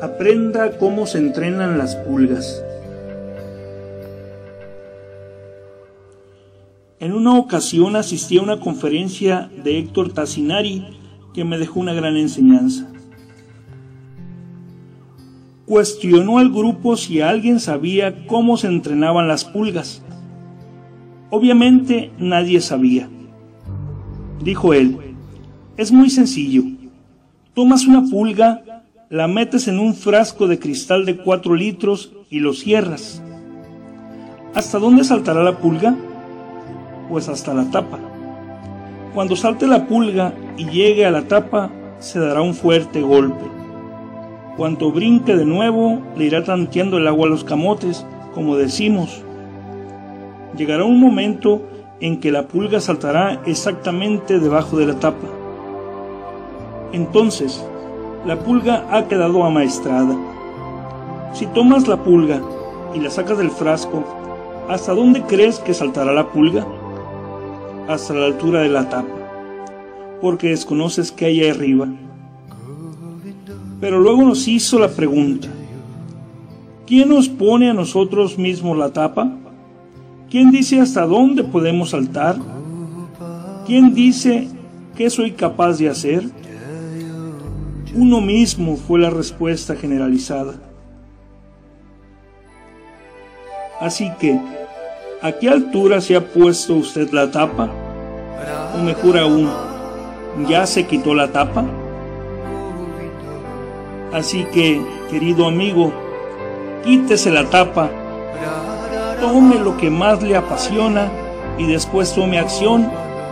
Aprenda cómo se entrenan las pulgas. En una ocasión asistí a una conferencia de Héctor Tassinari que me dejó una gran enseñanza. Cuestionó al grupo si alguien sabía cómo se entrenaban las pulgas. Obviamente nadie sabía. Dijo él, es muy sencillo. Tomas una pulga la metes en un frasco de cristal de 4 litros y lo cierras. ¿Hasta dónde saltará la pulga? Pues hasta la tapa. Cuando salte la pulga y llegue a la tapa, se dará un fuerte golpe. Cuando brinque de nuevo, le irá tanteando el agua a los camotes, como decimos. Llegará un momento en que la pulga saltará exactamente debajo de la tapa. Entonces, la pulga ha quedado amaestrada. Si tomas la pulga y la sacas del frasco, ¿hasta dónde crees que saltará la pulga? Hasta la altura de la tapa, porque desconoces qué hay ahí arriba. Pero luego nos hizo la pregunta, ¿quién nos pone a nosotros mismos la tapa? ¿Quién dice hasta dónde podemos saltar? ¿Quién dice qué soy capaz de hacer? Uno mismo fue la respuesta generalizada. Así que, ¿a qué altura se ha puesto usted la tapa? O mejor aún, ¿ya se quitó la tapa? Así que, querido amigo, quítese la tapa, tome lo que más le apasiona y después tome acción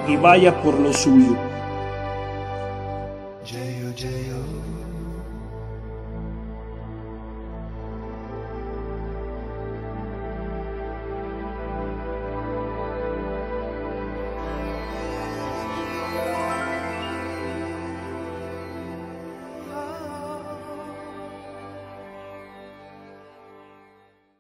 y vaya por lo suyo.